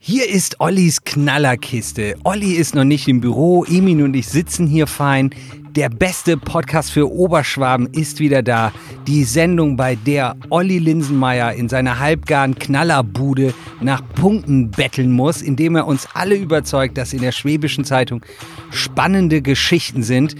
Hier ist Ollis Knallerkiste. Olli ist noch nicht im Büro, Emin und ich sitzen hier fein. Der beste Podcast für Oberschwaben ist wieder da. Die Sendung, bei der Olli Linsenmeier in seiner halbgaren Knallerbude nach Punkten betteln muss, indem er uns alle überzeugt, dass in der Schwäbischen Zeitung spannende Geschichten sind.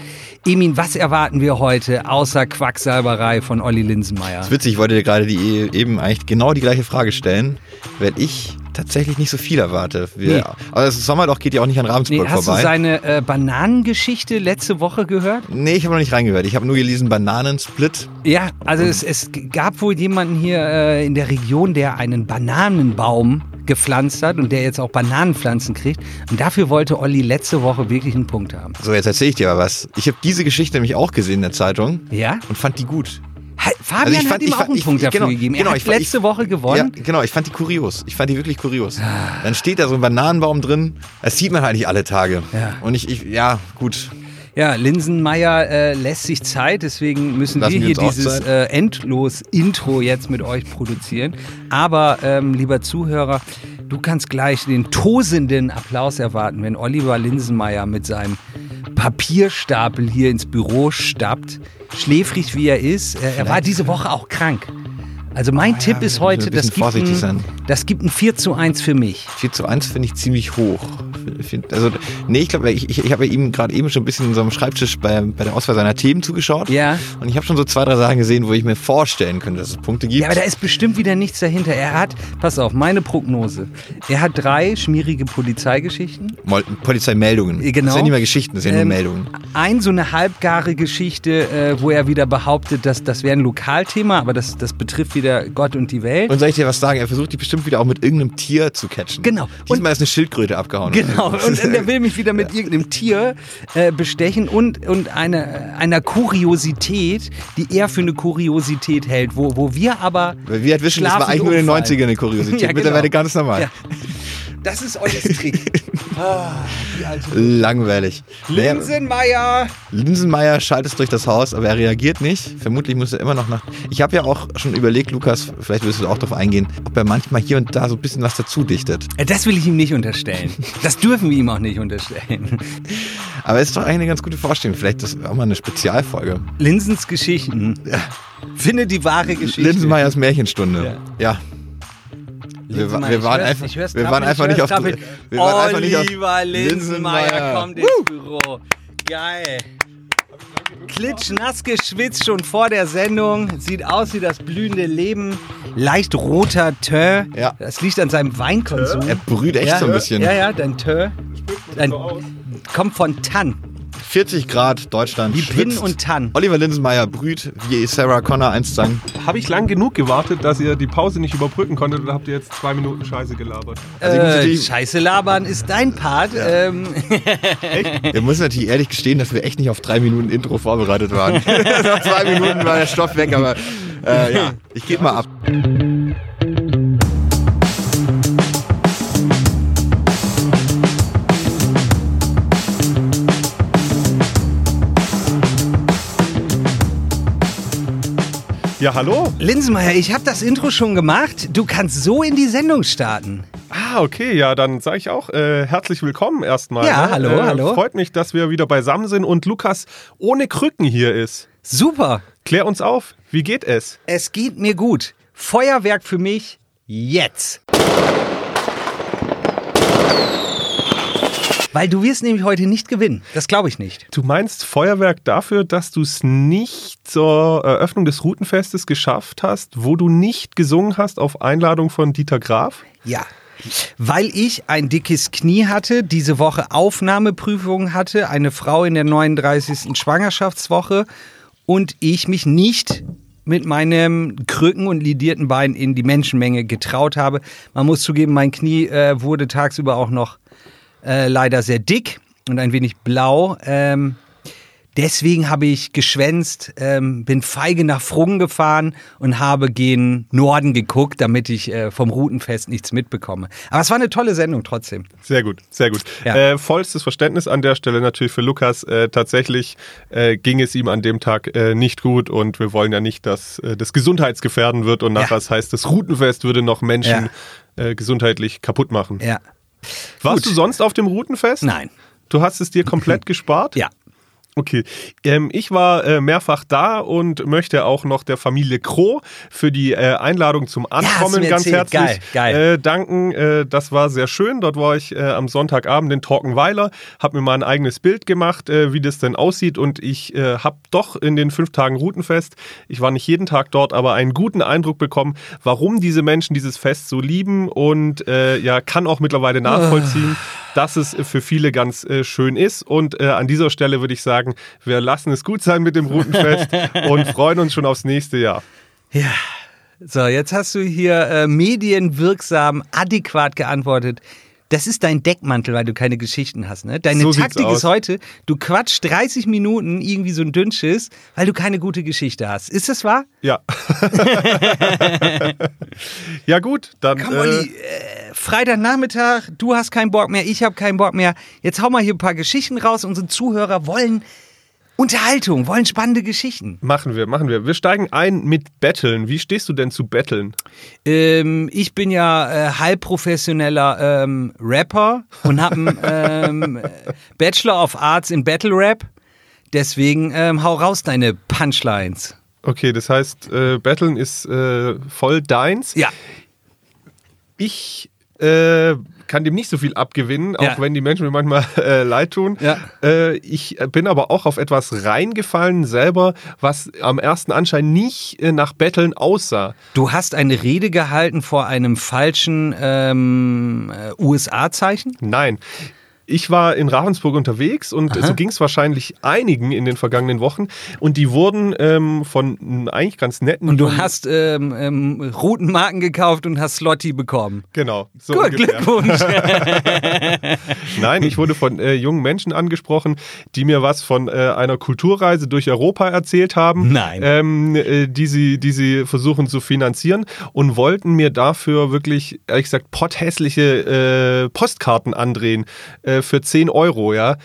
Emin, was erwarten wir heute außer Quacksalberei von Olli Linsenmeier? Das ist witzig, ich wollte dir gerade die, eben eigentlich genau die gleiche Frage stellen, weil ich tatsächlich nicht so viel erwarte. Wir, Nee. Aber das Sommerloch geht ja auch nicht an Ravensburg Nee, hast vorbei. du seine äh, Bananengeschichte letzte Woche gehört? nee, ich habe noch nicht reingehört. Ich habe nur gelesen Bananensplit. Ja, also es, es gab wohl jemanden hier äh, in der Region, der einen Bananenbaum gepflanzt hat und der jetzt auch Bananenpflanzen kriegt. Und dafür wollte Olli letzte Woche wirklich einen Punkt haben. So, jetzt erzähle ich dir mal was. Ich habe diese Geschichte nämlich auch gesehen in der Zeitung Ja? und fand die gut. Ha- Fabian Also ich fand- hat ihm ich auch fand- einen ich- Punkt dafür genau, gegeben. Er genau, hat ich fand- letzte ich- Woche gewonnen. Ja, genau, ich fand die kurios. Ich fand die wirklich kurios. Dann steht da so ein Bananenbaum drin. Das sieht man halt nicht alle Tage. Ja. Und ich, ich ja, gut. Ja, Linsenmeier äh, lässt sich Zeit, deswegen müssen Lassen wir hier dieses äh, Endlos-Intro jetzt mit euch produzieren. Aber, ähm, lieber Zuhörer, du kannst gleich den tosenden Applaus erwarten, wenn Oliver Linsenmeier mit seinem Papierstapel hier ins Büro stappt. Schläfrig wie er ist. Äh, er war diese Woche auch krank. Also mein Ah, Tipp ja, ist heute, das gibt, ein, sein. das gibt ein 4 zu 1 für mich. 4 zu 1 finde ich ziemlich hoch. Also, nee, ich glaube, ich, ich, ich habe ihm gerade eben schon ein bisschen in einem Schreibtisch bei, bei der Auswahl seiner Themen zugeschaut. Ja. Und ich habe schon so zwei, drei Sachen gesehen, wo ich mir vorstellen könnte, dass es Punkte gibt. Ja, aber da ist bestimmt wieder nichts dahinter. Er hat, pass auf, meine Prognose. Er hat drei schmierige Polizeigeschichten. Polizeimeldungen. Genau. Das sind ja nicht mehr Geschichten, das sind ja Ähm, nur Meldungen. Ein so eine halbgare Geschichte, äh, wo er wieder behauptet, dass das wäre ein Lokalthema, aber das, das betrifft wieder Gott und die Welt. Und soll ich dir was sagen? Er versucht die bestimmt wieder auch mit irgendeinem Tier zu catchen. Genau. Diesmal ist eine Schildkröte abgehauen. Genau, und, und er will mich wieder mit irgendeinem Tier äh, bestechen und, und eine, einer Kuriosität, die er für eine Kuriosität hält, wo, wo wir aber. Weil wir halt wissen, das war eigentlich nur in den umfallen. 90ern eine Kuriosität. Ja, genau. Mittlerweile ganz normal. Ja. Das ist Ollis Trick. Langweilig. Linsenmeier! Linsenmeier schaltet durch das Haus, aber er reagiert nicht. Vermutlich muss er immer noch nach. Ich habe ja auch schon überlegt, Lukas, vielleicht wirst du auch darauf eingehen, ob er manchmal hier und da so ein bisschen was dazu dichtet. Äh, Das will ich ihm nicht unterstellen. Das dürfen wir ihm auch nicht unterstellen. Aber es ist doch eigentlich eine ganz gute Vorstellung. Vielleicht ist auch mal eine Spezialfolge. Linsens Geschichten. Finde die wahre Geschichte. Linsenmeiers Märchenstunde. Ja. Wir, wir ich waren einfach, wir trappeln, waren einfach nicht auf. trappeln. Wir waren einfach nicht auf Oliver Linsenmeier kommt ins Büro. Geil. Klitschnass geschwitzt schon vor der Sendung. Sieht aus wie das blühende Leben. Leicht roter Teint. Ja. Das liegt an seinem Weinkonsum. Er brüht echt ja, so ein bisschen. Ja, ja, dein Teint. Dein, kommt von Tann. 40 Grad Deutschland. Wie Pin und Tann. Oliver Linsenmeier brüht, wie Sarah Connor einst sang. Habe ich lang genug gewartet, dass ihr die Pause nicht überbrücken konntet oder habt ihr jetzt zwei Minuten Scheiße gelabert? Also Äh, Scheiße labern ist dein Part. Ähm, Wir müssen natürlich ehrlich gestehen, dass wir echt nicht auf drei Minuten Intro vorbereitet waren. Nach zwei Minuten war der Stoff weg, aber äh, ja, ich gebe mal ab. Ja, hallo? Linsenmeier, ich habe das Intro schon gemacht. Du kannst so in die Sendung starten. Ah, okay, ja, dann sage ich auch äh, herzlich willkommen erstmal. Ja, ne? hallo, äh, hallo. Freut mich, dass wir wieder beisammen sind und Lukas ohne Krücken hier ist. Super. Klär uns auf, wie geht es? Es geht mir gut. Feuerwerk für mich jetzt. Weil du wirst nämlich heute nicht gewinnen. Das glaube ich nicht. Du meinst Feuerwerk dafür, dass du es nicht zur Eröffnung des Routenfestes geschafft hast, wo du nicht gesungen hast auf Einladung von Dieter Graf? Ja. Weil ich ein dickes Knie hatte, diese Woche Aufnahmeprüfungen hatte, eine Frau in der 39. Schwangerschaftswoche und ich mich nicht mit meinem Krücken und lidierten Bein in die Menschenmenge getraut habe. Man muss zugeben, mein Knie äh, wurde tagsüber auch noch äh, leider sehr dick. und ein wenig blau. Ähm, deswegen habe ich geschwänzt, ähm, bin feige nach Frungen gefahren und habe gen Norden geguckt, damit ich äh, vom Routenfest nichts mitbekomme. Aber es war eine tolle Sendung trotzdem. Sehr gut, sehr gut. Ja. Äh, vollstes Verständnis an der Stelle natürlich für Lukas. Äh, tatsächlich äh, ging es ihm an dem Tag äh, nicht gut und wir wollen ja nicht, dass das gesundheitsgefährden wird und nachher Ja. das heißt, das Routenfest würde noch Menschen äh, gesundheitlich kaputt machen. Ja. Warst Gut. du sonst auf dem Routenfest? Nein. Du hast es dir komplett gespart? Ja. Okay. Ähm, ich war äh, mehrfach da und möchte auch noch der Familie Kroh für die äh, Einladung zum Ankommen mir ganz erzählt. herzlich Geil, geil. Äh, danken. Äh, das war sehr schön. Dort war ich äh, am Sonntagabend in Torkenweiler, habe mir mal ein eigenes Bild gemacht, äh, wie das denn aussieht und ich habe doch in den fünf Tagen Routenfest, ich war nicht jeden Tag dort, aber einen guten Eindruck bekommen, warum diese Menschen dieses Fest so lieben und ja, kann auch mittlerweile nachvollziehen, dass es für viele ganz äh, schön ist. Und äh, an dieser Stelle würde ich sagen, wir lassen es gut sein mit dem Routenfest und freuen uns schon aufs nächste Jahr. Ja. So, jetzt hast du hier äh, medienwirksam, adäquat geantwortet. Das ist dein Deckmantel, weil du keine Geschichten hast, ne? Deine So Taktik ist heute, du quatschst 30 Minuten irgendwie so ein Dünnschiss, weil du keine gute Geschichte hast. Ist das wahr? Ja. ja gut, dann Komm, äh, Olli, äh, Freitagnachmittag, du hast keinen Bock mehr, ich habe keinen Bock mehr. Jetzt hau mal hier ein paar Geschichten raus. Unsere Zuhörer wollen Unterhaltung, wollen spannende Geschichten. machen wir, machen wir. Wir steigen ein mit Betteln. Wie stehst du denn zu Betteln? Ähm, ich bin ja äh, halbprofessioneller ähm, Rapper und habe einen ähm, Bachelor of Arts in Battle Rap. Deswegen ähm, hau raus deine Punchlines. Okay, das heißt, äh, Betteln ist äh, voll deins. Ja, Ich äh, kann dem nicht so viel abgewinnen, auch Ja. wenn die Menschen mir manchmal äh, leid tun. Ja. Äh, ich bin aber auch auf etwas reingefallen selber, was am ersten Anschein nicht äh, nach Betteln aussah. du hast eine Rede gehalten vor einem falschen ähm, äh, USA-Zeichen. Nein. Ich war in Ravensburg unterwegs und so ging es wahrscheinlich einigen in den vergangenen Wochen und die wurden ähm, von eigentlich ganz netten Und du hast ähm, ähm, Routenmarken gekauft und hast Slotti bekommen. genau so Gut, ungefähr. Glückwunsch. Nein, ich wurde von äh, jungen Menschen angesprochen, die mir was von äh, einer Kulturreise durch Europa erzählt haben. Nein. Ähm, äh, die, sie, die sie versuchen zu finanzieren und wollten mir dafür wirklich, ehrlich gesagt, potthässliche äh, Postkarten andrehen äh, für 10 Euro, ja.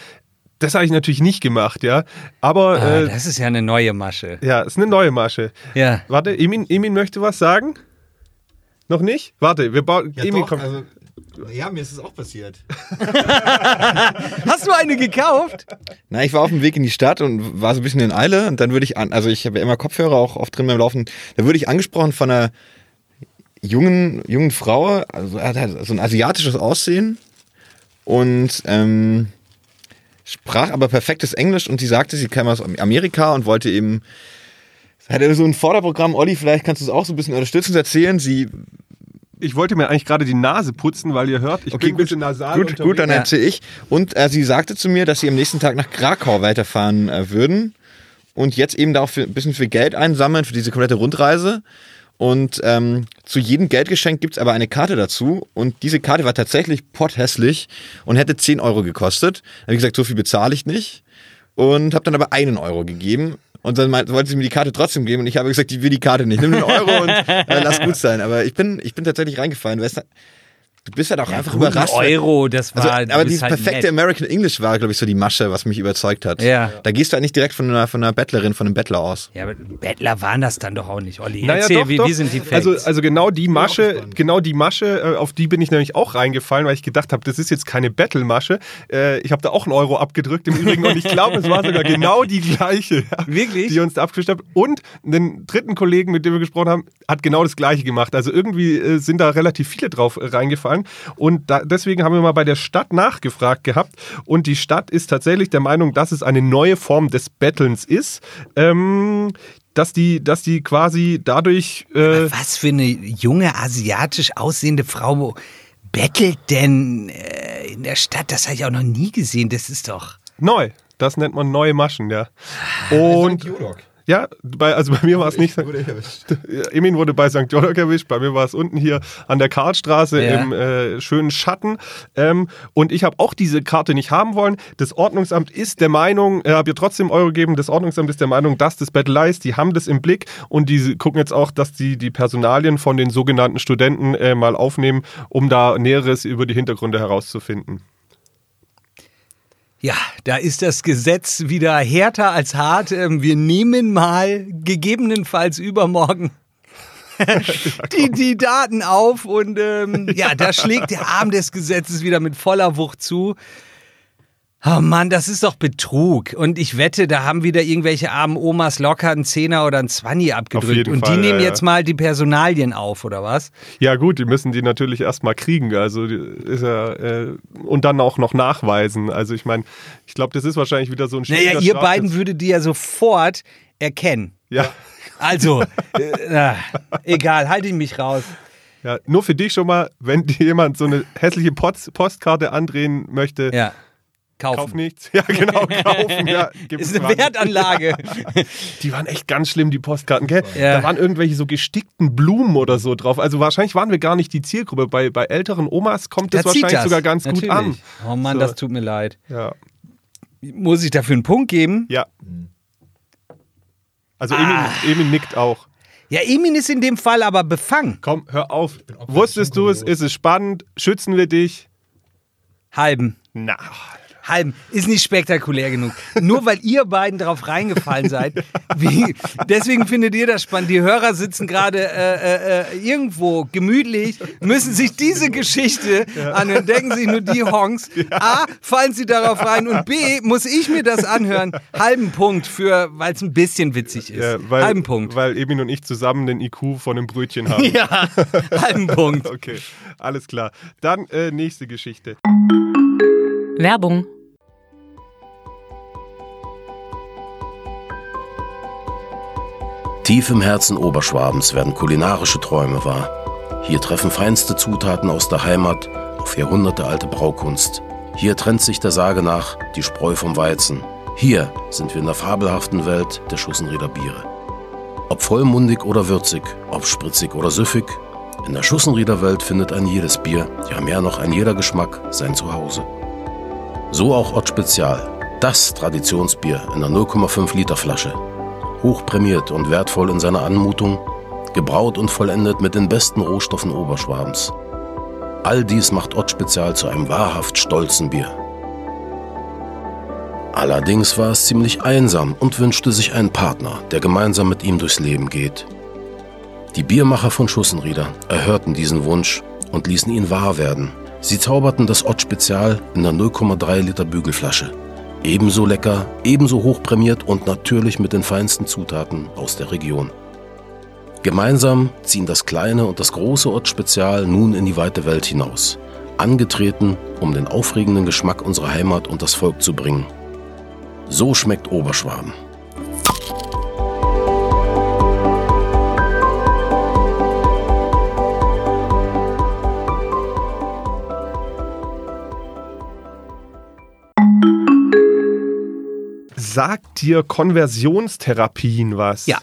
Das habe ich natürlich nicht gemacht, ja. Aber ah, äh, das ist ja eine neue Masche. ja, ist eine neue Masche. Ja. Warte, Emin, Emin möchte was sagen? Noch nicht? Warte, wir bauen. Emin kommt. also, ja, mir ist es auch passiert. Hast du eine gekauft? Na, ich war auf dem Weg in die Stadt und war so ein bisschen in Eile und dann würde ich an, also ich habe ja immer Kopfhörer auch oft drin beim Laufen, da würde ich angesprochen von einer jungen, jungen Frau, also er hat halt so ein asiatisches Aussehen und ähm, sprach aber perfektes Englisch und sie sagte, sie kam aus Amerika und wollte eben, hatte so ein Vorderprogramm, Olli, vielleicht kannst du es auch so ein bisschen unterstützend erzählen. Sie Ich wollte mir eigentlich gerade die Nase putzen, weil ihr hört, ich bin ein bisschen nasal Gut, gut, dann erzähle ich. Und äh, sie sagte zu mir, dass sie am nächsten Tag nach Krakau weiterfahren äh, würden und jetzt eben da auch für, ein bisschen für Geld einsammeln für diese komplette Rundreise. Und ähm, zu jedem Geldgeschenk gibt's aber eine Karte dazu. Und diese Karte war tatsächlich potthässlich und hätte 10 Euro gekostet. Da habe ich gesagt, so viel bezahle ich nicht. Und habe dann aber einen Euro gegeben. Und dann meint, wollte sie mir die Karte trotzdem geben. Und ich habe gesagt, ich will die Karte nicht. Nimm den Euro und äh, lass gut sein. Aber ich bin, ich bin tatsächlich reingefallen. Weißt du, du bist halt auch einfach Guten überrascht. Euro, das war. also, aber dieses halt perfekte nett. American English war, glaube ich, so die Masche, was mich überzeugt hat. Ja. Da gehst du halt nicht direkt von einer, von einer Bettlerin, von einem Bettler aus. Ja, aber Bettler waren das dann doch auch nicht, Olli. Naja, Erzähl, doch, wie, doch. wie sind die Facts? Also, also genau die Masche, genau die Masche, äh, auf die bin ich nämlich auch reingefallen, weil ich gedacht habe, das ist jetzt keine Battle-Masche. Äh, Ich habe da auch einen Euro abgedrückt im Übrigen und ich glaube, es war sogar genau die gleiche, ja, Wirklich? die uns da abgefischt hat. Und den dritten Kollegen, mit dem wir gesprochen haben, hat genau das gleiche gemacht. Also irgendwie äh, sind da relativ viele drauf äh, reingefallen und da, deswegen haben wir mal bei der Stadt nachgefragt gehabt und die Stadt ist tatsächlich der Meinung, dass es eine neue Form des Bettelns ist. Ähm, dass die, dass die quasi dadurch äh, Was für eine junge, asiatisch aussehende Frau bettelt denn äh, in der Stadt? Das habe ich auch noch nie gesehen. Das ist doch. Neu. Das nennt man neue Maschen, ja. Und Ja, bei, also bei mir war es nicht. Emin wurde bei St. Jörg erwischt, bei mir war es unten hier an der Karlstraße Ja. im äh, schönen Schatten. Ähm, und ich habe auch diese Karte nicht haben wollen. Das Ordnungsamt ist der Meinung, äh, habe ihr trotzdem Euro gegeben, das Ordnungsamt ist der Meinung, dass das Battle ist, die haben das im Blick und die gucken jetzt auch, dass die die Personalien von den sogenannten Studenten äh, mal aufnehmen, um da Näheres über die Hintergründe herauszufinden. Ja, da ist das Gesetz wieder härter als hart. Ähm, Wir nehmen mal gegebenenfalls übermorgen die, die Daten auf und ähm, ja, da schlägt der Arm des Gesetzes wieder mit voller Wucht zu. Oh Mann, das ist doch Betrug. Und ich wette, da haben wieder irgendwelche armen Omas locker einen Zehner oder einen Zwanni abgedrückt. Und Fall, die nehmen ja, ja. jetzt mal die Personalien auf, oder was? Ja gut, die müssen die natürlich erstmal kriegen, also ist ja, äh, und dann auch noch nachweisen. Also ich meine, ich glaube, das ist wahrscheinlich wieder so ein Naja, ihr beiden würdet die ja sofort erkennen. Ja, Also, äh, egal, halte ich mich raus. ja, nur für dich schon mal, wenn dir jemand so eine hässliche Post Postkarte andrehen möchte, Ja. Kaufen. kauf nichts. Ja, genau, kaufen. Ja, Ist eine dran. Wertanlage. Die waren echt ganz schlimm, die Postkarten, gell? Ja. Da waren irgendwelche so gestickten Blumen oder so drauf. Also wahrscheinlich waren wir gar nicht die Zielgruppe. Bei, bei älteren Omas kommt das Da zieht wahrscheinlich das. sogar ganz Natürlich. gut an. Oh Mann, So. das tut mir leid. Ja. Muss ich dafür einen Punkt geben? Ja. Also Emin, Ah. Emin nickt auch. Ja, Emin ist in dem Fall aber befangen. Komm, hör auf. Wusstest du es? Ist es spannend? Schützen wir dich? Halben. Na. Halben. Ist nicht spektakulär genug. Nur weil ihr beiden drauf reingefallen seid. Wie, deswegen findet ihr das spannend. Die Hörer sitzen gerade äh, äh, äh, irgendwo gemütlich, müssen sich diese Geschichte anhören, denken sich nur die Honks. A, fallen sie darauf rein und B, muss ich mir das anhören. Halben Punkt für, weil es ein bisschen witzig ist. Ja, weil, Halben Punkt. Weil Emin und ich zusammen den IQ von einem Brötchen haben. Ja, halben Punkt. Okay, alles klar. Dann äh, nächste Geschichte. Werbung. Tief im Herzen Oberschwabens werden kulinarische Träume wahr. Hier treffen feinste Zutaten aus der Heimat auf jahrhundertealte Braukunst. Hier trennt sich der Sage nach die Spreu vom Weizen. Hier sind wir in der fabelhaften Welt der Schussenrieder Biere. Ob vollmundig oder würzig, ob spritzig oder süffig, in der Schussenrieder Welt findet ein jedes Bier, ja mehr noch ein jeder Geschmack, sein Zuhause. So auch Ott Spezial, das Traditionsbier in einer 0,5 Liter Flasche hochprämiert und wertvoll in seiner Anmutung, gebraut und vollendet mit den besten Rohstoffen Oberschwabens. All dies macht Ott Spezial zu einem wahrhaft stolzen Bier. Allerdings war es ziemlich einsam und wünschte sich einen Partner, der gemeinsam mit ihm durchs Leben geht. Die Biermacher von Schussenrieder erhörten diesen Wunsch und ließen ihn wahr werden. Sie zauberten das Ott Spezial in der 0,3 Liter Bügelflasche. Ebenso lecker, ebenso hochprämiert und natürlich mit den feinsten Zutaten aus der Region. Gemeinsam ziehen das kleine und das große Ott Spezial nun in die weite Welt hinaus. Angetreten, um den aufregenden Geschmack unserer Heimat und das Volk zu bringen. So schmeckt Oberschwaben. Sagt dir Konversionstherapien was? Ja.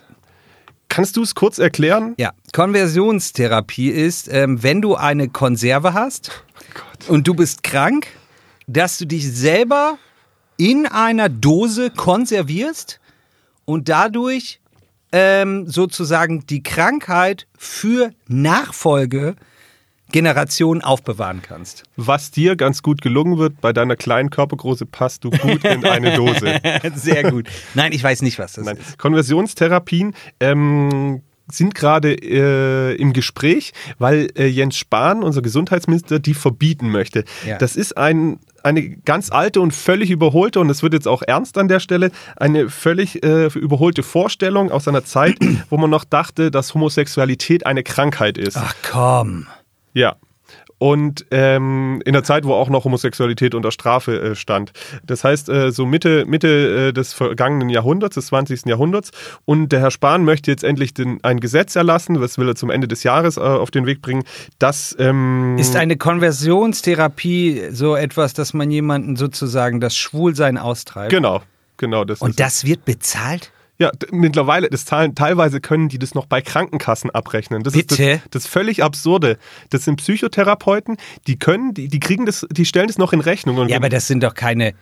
Kannst du es kurz erklären? Ja, Konversionstherapie ist, ähm, wenn du eine Konserve hast und du bist krank, dass du dich selber in einer Dose konservierst und dadurch ähm, sozusagen die Krankheit für Nachfolge Generationen aufbewahren kannst. Was dir ganz gut gelungen wird, bei deiner kleinen Körpergröße passt du gut in eine Dose. Sehr gut. Nein, ich weiß nicht, was das Nein. ist. Konversionstherapien ähm, sind gerade äh, im Gespräch, weil äh, Jens Spahn, unser Gesundheitsminister, die verbieten möchte. Ja. Das ist ein, eine ganz alte und völlig überholte, und es wird jetzt auch ernst an der Stelle, eine völlig äh, überholte Vorstellung aus einer Zeit, wo man noch dachte, dass Homosexualität eine Krankheit ist. Ach komm. Ja. Und ähm, in der Zeit, wo auch noch Homosexualität unter Strafe äh, stand. Das heißt, äh, so Mitte, Mitte äh, des vergangenen Jahrhunderts, des 20. Jahrhunderts. Und der Herr Spahn möchte jetzt endlich den, ein Gesetz erlassen, das will er zum Ende des Jahres äh, auf den Weg bringen, das ähm, Ist eine Konversionstherapie so etwas, dass man jemanden sozusagen das Schwulsein austreibt? Genau, genau. Das Und das wird bezahlt? Ja, mittlerweile, das zahlen, teilweise können die das noch bei Krankenkassen abrechnen. Das Bitte? ist das, das völlig absurde. Das sind Psychotherapeuten, die können, die, die kriegen das, die stellen das noch in Rechnung. Ja, aber das sind doch keine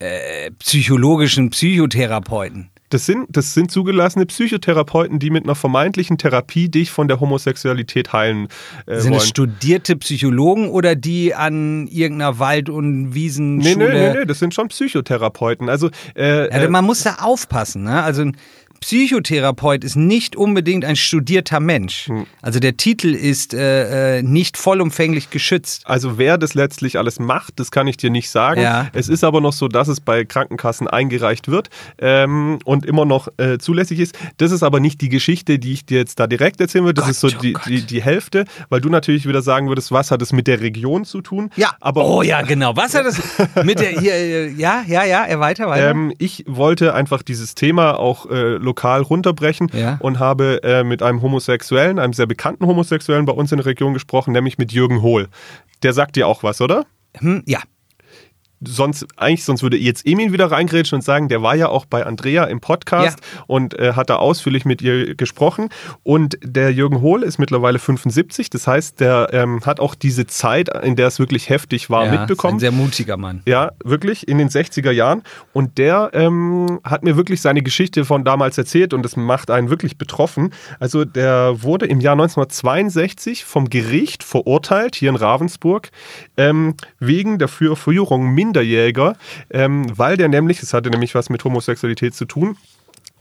äh, psychologischen Psychotherapeuten. Das sind, das sind zugelassene Psychotherapeuten, die mit einer vermeintlichen Therapie dich von der Homosexualität heilen äh, Sind es wollen. studierte Psychologen oder die an irgendeiner Wald- und Nee, Wiesenschule? nee, nee, nee, das sind schon Psychotherapeuten. Also, äh, äh, man muss da aufpassen. Ne? Also Psychotherapeut ist nicht unbedingt ein studierter Mensch. Hm. Also der Titel ist äh, äh, nicht vollumfänglich geschützt. also wer das letztlich alles macht, das kann ich dir nicht sagen. Ja. Es ist aber noch so, dass es bei Krankenkassen eingereicht wird ähm, und immer noch äh, zulässig ist. Das ist aber nicht die Geschichte, die ich dir jetzt da direkt erzählen würde. Das Gott, ist so oh die, die, die Hälfte, weil du natürlich wieder sagen würdest, was hat es mit der Region zu tun? Ja, aber oh ja, genau. Was hat das mit der hier? äh, Ja, ja, ja. Er weiter, weiter. Ähm, ich wollte einfach dieses Thema auch äh, lokal runterbrechen Ja. und habe äh, mit einem Homosexuellen, einem sehr bekannten Homosexuellen bei uns in der Region gesprochen, nämlich mit Jürgen Hohl. Der sagt dir auch was, oder? hm, ja. Sonst, eigentlich, sonst würde jetzt Emin wieder reingrätschen und sagen, der war ja auch bei Andrea im Podcast und äh, hat da ausführlich mit ihr gesprochen. Und der Jürgen Hohl ist mittlerweile 75, das heißt, der ähm, hat auch diese Zeit, in der es wirklich heftig war, ja, mitbekommen. Ist ein sehr mutiger Mann. Ja, wirklich, in den 60er Jahren. Und der ähm, hat mir wirklich seine Geschichte von damals erzählt und das macht einen wirklich betroffen. Also der wurde im Jahr 1962 vom Gericht verurteilt, hier in Ravensburg, ähm, wegen der Verführung Minderjäger, ähm, weil der nämlich, es hatte nämlich was mit Homosexualität zu tun,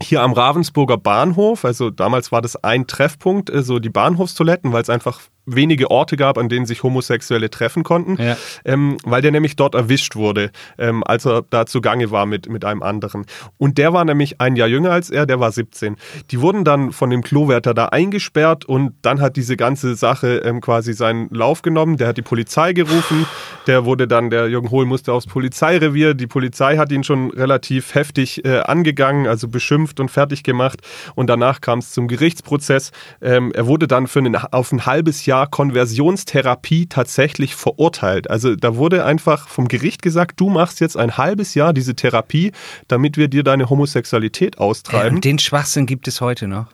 hier am Ravensburger Bahnhof, also damals war das ein Treffpunkt, äh, so die Bahnhofstoiletten, weil es einfach wenige Orte gab, an denen sich Homosexuelle treffen konnten, Ja. ähm, weil der nämlich dort erwischt wurde, ähm, als er da zugange war mit, mit einem anderen. Und der war nämlich ein Jahr jünger als er, der war 17. Die wurden dann von dem Klowärter da eingesperrt und dann hat diese ganze Sache ähm, quasi seinen Lauf genommen. Der hat die Polizei gerufen, der wurde dann, der Jürgen Hohl musste aufs Polizeirevier. Die Polizei hat ihn schon relativ heftig äh, angegangen, also beschimpft und fertig gemacht. Und danach kam es zum Gerichtsprozess. Ähm, er wurde dann für einen, auf ein halbes Jahr Konversionstherapie tatsächlich verurteilt. Also da wurde einfach vom Gericht gesagt, du machst jetzt ein halbes Jahr diese Therapie, damit wir dir deine Homosexualität Äh, austreiben. und den Schwachsinn gibt es heute noch.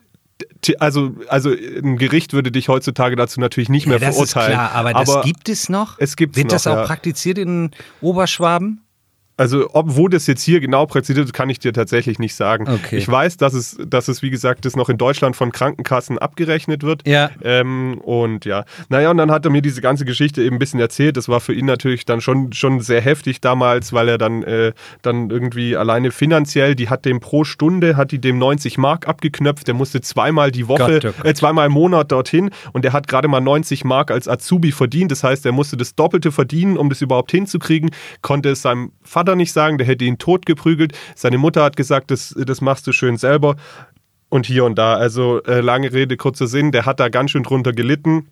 Also, also ein Gericht würde dich heutzutage dazu natürlich nicht mehr Ja, das ist verurteilen. klar, aber das gibt es noch? es gibt's Wird das noch, auch ja. praktiziert in Oberschwaben? Also, ob, wo das jetzt hier genau präzisiert ist, kann ich dir tatsächlich nicht sagen. Okay. Ich weiß, dass es, dass es, wie gesagt, das noch in Deutschland von Krankenkassen abgerechnet wird. Ja. Ähm, und ja, naja, und dann hat er mir diese ganze Geschichte eben ein bisschen erzählt. Das war für ihn natürlich dann schon, schon sehr heftig damals, weil er dann, äh, dann irgendwie alleine finanziell, die hat dem pro Stunde, hat die dem 90 Mark abgeknöpft. Der musste zweimal die Woche, Gott, oh Gott. äh, zweimal im Monat dorthin und der hat gerade mal 90 Mark als Azubi verdient. Das heißt, er musste das Doppelte verdienen, um das überhaupt hinzukriegen. Konnte es seinem Vater nicht sagen, der hätte ihn tot geprügelt. Seine Mutter hat gesagt, das, das machst du schön selber. Und hier und da. Also äh, lange Rede, kurzer Sinn, der hat da ganz schön drunter gelitten.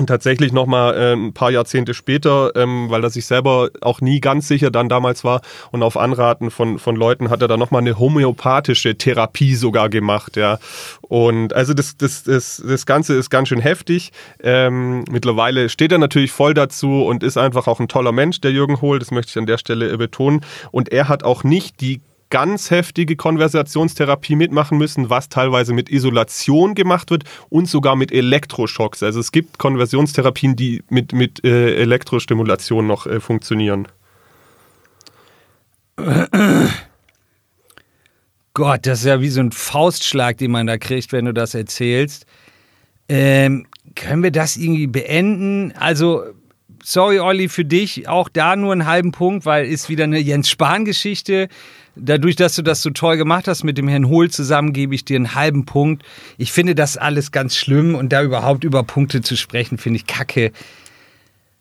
Und tatsächlich nochmal äh, ein paar Jahrzehnte später, ähm, weil er sich selber auch nie ganz sicher dann damals war und auf Anraten von, von Leuten hat er dann nochmal eine homöopathische Therapie sogar gemacht, ja. Und also das, das, das, das Ganze ist ganz schön heftig. Ähm, mittlerweile steht er natürlich voll dazu und ist einfach auch ein toller Mensch, der Jürgen Hohl, das möchte ich an der Stelle betonen. Und er hat auch nicht die ganz heftige Konversationstherapie mitmachen müssen, was teilweise mit Isolation gemacht wird und sogar mit Elektroschocks. Also es gibt Konversionstherapien, die mit, mit äh, Elektrostimulation noch äh, funktionieren. Gott, das ist ja wie so ein Faustschlag, den man da kriegt, wenn du das erzählst. Ähm, können wir das irgendwie beenden? Also, sorry, Olli, für dich auch da nur einen halben Punkt, weil ist wieder eine Jens Spahn-Geschichte. Dadurch, dass du das so toll gemacht hast mit dem Herrn Hohl zusammen, gebe ich dir einen halben Punkt. Ich finde das alles ganz schlimm und da überhaupt über Punkte zu sprechen, finde ich kacke.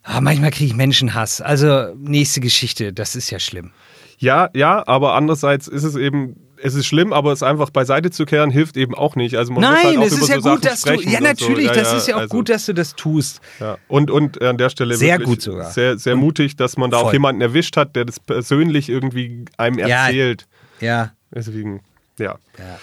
Ah, manchmal kriege ich Menschenhass. Also, nächste Geschichte, das ist ja schlimm. Ja, ja, aber andererseits ist es eben, es ist schlimm, aber es einfach beiseite zu kehren, hilft eben auch nicht. Also man muss halt Nein, auch es über ist ja so gut, Sachen dass du. Ja, und so. natürlich, Ja, das ja, ist ja auch also, gut, dass du das tust. Ja. Und, und an der Stelle Sehr gut sogar. Sehr, sehr mutig, dass man da auch Voll. jemanden erwischt hat, der das persönlich irgendwie einem Ja. erzählt. Ja. Deswegen, ja. Ja.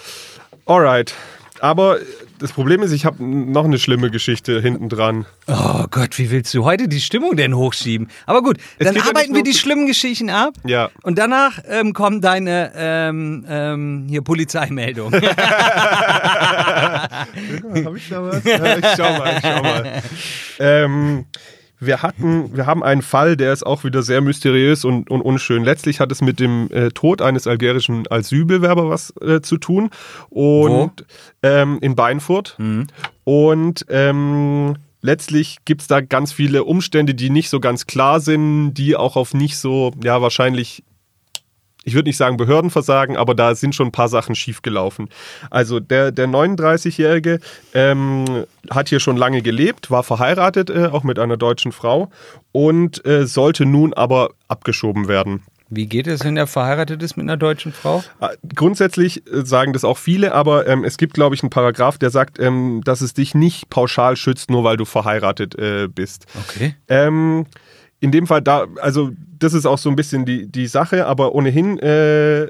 Alright. Aber das Problem ist, ich habe noch eine schlimme Geschichte hinten dran. Oh Gott, wie willst du heute die Stimmung denn hochschieben? Aber gut, Es dann ja arbeiten nicht wir die schlimmen Geschichten ab. Ja. Und danach ähm, kommt deine ähm, ähm, hier Polizeimeldung. Habe ich da was? Ja, ich schau mal, ich schau mal. Wir hatten, wir haben einen Fall, der ist auch wieder sehr mysteriös und, und unschön. Letztlich hat es mit dem äh, Tod eines algerischen Asylbewerber was äh, zu tun. Und ähm, in Beinfurt. Und ähm, letztlich gibt es da ganz viele Umstände, die nicht so ganz klar sind, die auch auf nicht so, ja, wahrscheinlich ich würde nicht sagen Behördenversagen, aber da sind schon ein paar Sachen schiefgelaufen. Also der, der 39-Jährige ähm, hat hier schon lange gelebt, war verheiratet, äh, auch mit einer deutschen Frau und äh, sollte nun aber abgeschoben werden. Wie geht es, wenn er verheiratet ist mit einer deutschen Frau? Äh, Grundsätzlich äh, sagen das auch viele, aber ähm, es gibt, glaube ich, einen Paragraph, der sagt, ähm, dass es dich nicht pauschal schützt, nur weil du verheiratet äh, bist. Okay. Ähm, in dem Fall, da, also das ist auch so ein bisschen die, die Sache, aber ohnehin äh,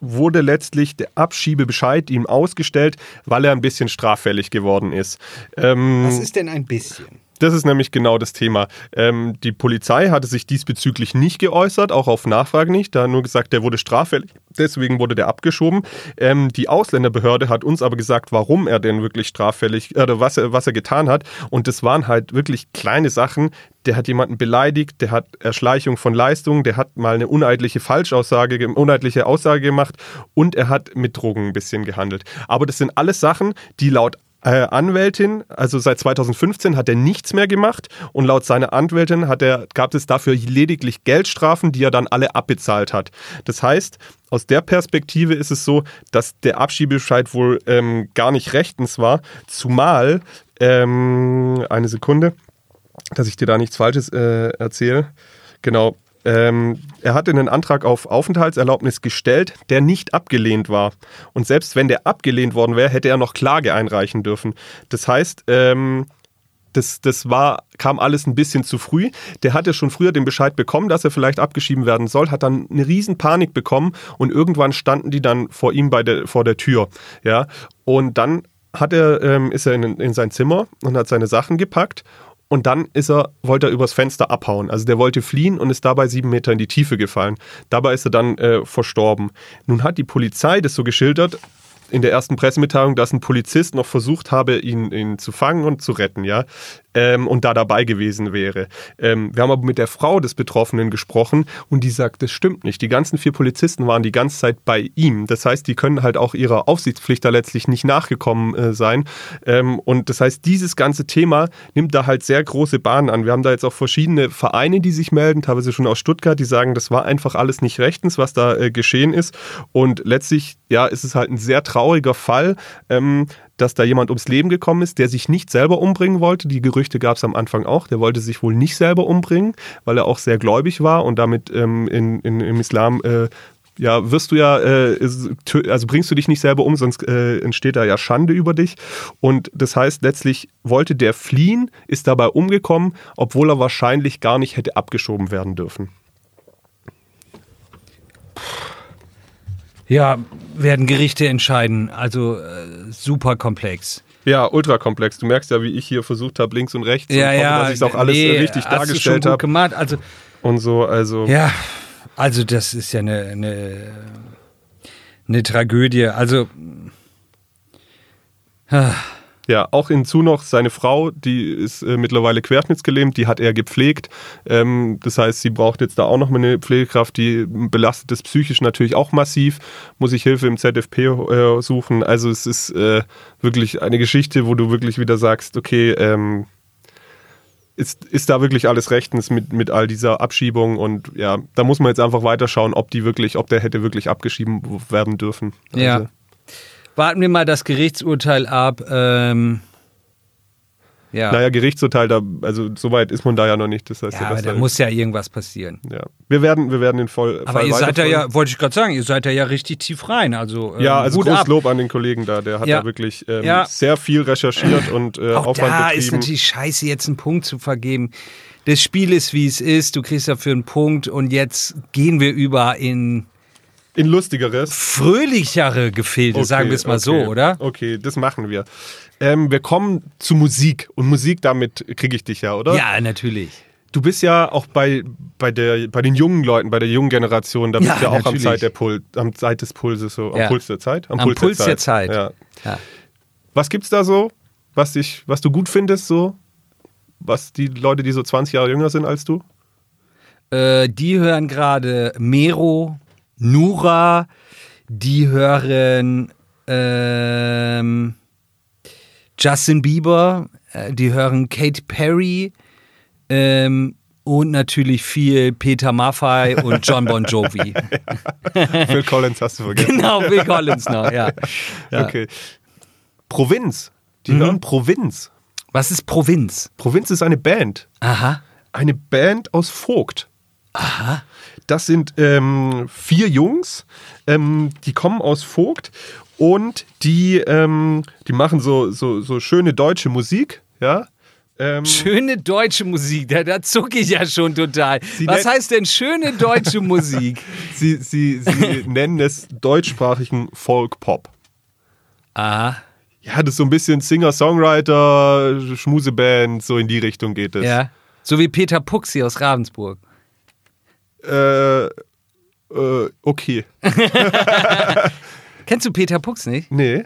wurde letztlich der Abschiebebescheid ihm ausgestellt, weil er ein bisschen straffällig geworden ist. Ähm, Was ist denn ein bisschen? Das ist nämlich genau das Thema. Ähm, die Polizei hatte sich diesbezüglich nicht geäußert, auch auf Nachfrage nicht. Da nur gesagt, der wurde straffällig, deswegen wurde der abgeschoben. Ähm, die Ausländerbehörde hat uns aber gesagt, warum er denn wirklich straffällig, äh, oder was er, was er getan hat. Und das waren halt wirklich kleine Sachen. Der hat jemanden beleidigt, der hat Erschleichung von Leistungen, der hat mal eine uneidliche Falschaussage, ge- uneidliche Aussage gemacht und er hat mit Drogen ein bisschen gehandelt. Aber das sind alles Sachen, die laut äh, Anwältin, also seit 2015 hat er nichts mehr gemacht und laut seiner Anwältin hat er, gab es dafür lediglich Geldstrafen, die er dann alle abbezahlt hat. Das heißt, aus der Perspektive ist es so, dass der Abschiebescheid wohl ähm, gar nicht rechtens war, zumal, ähm, eine Sekunde, dass ich dir da nichts Falsches äh, erzähle. Genau. Ähm, er hatte einen Antrag auf Aufenthaltserlaubnis gestellt, der nicht abgelehnt war. Und selbst wenn der abgelehnt worden wäre, hätte er noch Klage einreichen dürfen. Das heißt, ähm, das, das war, kam alles ein bisschen zu früh. Der hatte schon früher den Bescheid bekommen, dass er vielleicht abgeschieben werden soll, hat dann eine riesen Panik bekommen und irgendwann standen die dann vor ihm bei der, vor der Tür. Ja? Und dann hat er, ähm, ist er in, in sein Zimmer und hat seine Sachen gepackt und dann ist er, wollte er übers Fenster abhauen. Also der wollte fliehen und ist dabei sieben Meter in die Tiefe gefallen. Dabei ist er dann äh, verstorben. Nun hat die Polizei das so geschildert in der ersten Pressemitteilung, dass ein Polizist noch versucht habe, ihn, ihn zu fangen und zu retten, ja, ähm, und da dabei gewesen wäre. Ähm, wir haben aber mit der Frau des Betroffenen gesprochen und die sagt, das stimmt nicht. Die ganzen vier Polizisten waren die ganze Zeit bei ihm. Das heißt, die können halt auch ihrer Aufsichtspflicht da letztlich nicht nachgekommen äh, sein. Ähm, und das heißt, dieses ganze Thema nimmt da halt sehr große Bahnen an. Wir haben da jetzt auch verschiedene Vereine, die sich melden, teilweise schon aus Stuttgart, die sagen, das war einfach alles nicht rechtens, was da äh, geschehen ist. Und letztlich, ja, ist es halt ein sehr trauriger Fall, ähm, dass da jemand ums Leben gekommen ist, der sich nicht selber umbringen wollte. Die Gerüchte gab es am Anfang auch. Der wollte sich wohl nicht selber umbringen, weil er auch sehr gläubig war und damit ähm, in, in, im Islam äh, ja, wirst du ja, äh, also bringst du dich nicht selber um, sonst äh, entsteht da ja Schande über dich. Und das heißt, letztlich wollte der fliehen, ist dabei umgekommen, obwohl er wahrscheinlich gar nicht hätte abgeschoben werden dürfen. Ja, werden Gerichte entscheiden. Also äh, super komplex. Ja, ultrakomplex. Du merkst ja, wie ich hier versucht habe, links und rechts, Ja, und hoffe, ja. dass ich es auch alles nee, äh, richtig hast dargestellt habe gemacht. Also und so. Also Ja, also das ist ja eine, eine, eine Tragödie. Also, ah, Ja, auch hinzu noch seine Frau, die ist äh, mittlerweile querschnittsgelähmt, die hat er gepflegt. Ähm, das heißt, sie braucht jetzt da auch noch mal eine Pflegekraft, die belastet das psychisch natürlich auch massiv. Muss ich Hilfe im ZFP äh, suchen. Also es ist äh, wirklich eine Geschichte, wo du wirklich wieder sagst, okay, ähm, ist, ist da wirklich alles rechtens mit, mit all dieser Abschiebung und ja, da muss man jetzt einfach weiterschauen, ob die wirklich, ob der hätte wirklich abgeschieben werden dürfen. Also, ja. Warten wir mal das Gerichtsurteil ab. Ähm, ja, Naja, Gerichtsurteil, da, also so weit ist man da ja noch nicht. Das heißt, ja ja, aber da da- muss ja irgendwas passieren. ja. Wir werden, wir werden den Voll. Aber Fall ihr seid da ja, wollte ich gerade sagen, ihr seid da ja richtig tief rein. Also, ähm, Ja, also großes ab. Lob an den Kollegen da. Der hat Ja. da wirklich ähm, Ja. sehr viel recherchiert und äh, Auch Aufwand da betrieben. ist natürlich scheiße, jetzt einen Punkt zu vergeben. Das Spiel ist, wie es ist. Du kriegst dafür einen Punkt und jetzt gehen wir über in In lustigeres. fröhlichere Gefilde, sagen wir es mal so, okay. oder? Okay, das machen wir. Ähm, wir kommen zu Musik. Und Musik, damit kriege ich dich ja, oder? Ja, natürlich. Du bist ja auch bei, bei, der, bei den jungen Leuten, bei der jungen Generation, da bist Ja, du ja auch am. Zeit, der Pul am Zeit des Pulses, so am Ja. Puls der Zeit. Am Puls der Zeit. Ja. Ja. Was gibt's da so, was, dich, was du gut findest, so? Was die Leute, die so 20 Jahre jünger sind als du? Äh, die hören gerade Mero, Nura, die hören ähm, Justin Bieber, äh, die hören Katy Perry ähm, und natürlich viel Peter Maffay und John Bon Jovi. Phil Collins hast du vergessen. genau, Bill Collins noch, ja. ja. Okay. Provinz. Die Mhm. hören Provinz. Was ist Provinz? Provinz ist eine Band. Aha. Eine Band aus Vogt. Aha. Das sind ähm, vier Jungs, ähm, die kommen aus Vogt und die, ähm, die machen so, so, so schöne deutsche Musik, ja. Ähm, Schöne deutsche Musik, da, da zucke ich ja schon total. Sie Was heißt denn schöne deutsche Musik? sie sie, sie nennen es deutschsprachigen Folk-Pop. Aha. Ja, das ist so ein bisschen Singer-Songwriter, Schmuseband, so in die Richtung geht es. Ja. So wie Peter Puxi aus Ravensburg. Äh, äh, okay. Kennst du Peter Pux nicht? Nee.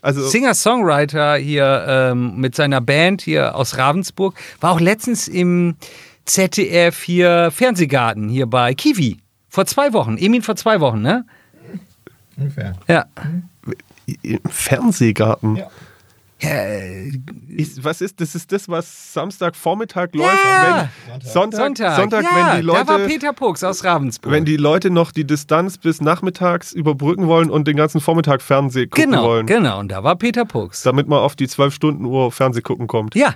Also, Singer-Songwriter hier ähm, mit seiner Band hier aus Ravensburg. War auch letztens im ZDF hier Fernsehgarten hier bei Kiwi. Vor zwei Wochen. Emin vor zwei Wochen, ne? Ungefähr. Ja. im Fernsehgarten. Ja. Ja Ist, was ist das? Ist das, was Samstagvormittag läuft? Ja. Wenn, Sonntag, Sonntag. Sonntag, ja, wenn die Leute. da war Peter Pux aus Ravensburg. wenn die Leute noch die Distanz bis nachmittags überbrücken wollen und den ganzen Vormittag Fernseh gucken genau, wollen, genau. Und da war Peter Pux. damit man auf die 12 Stunden Uhr Fernseh gucken kommt. Ja.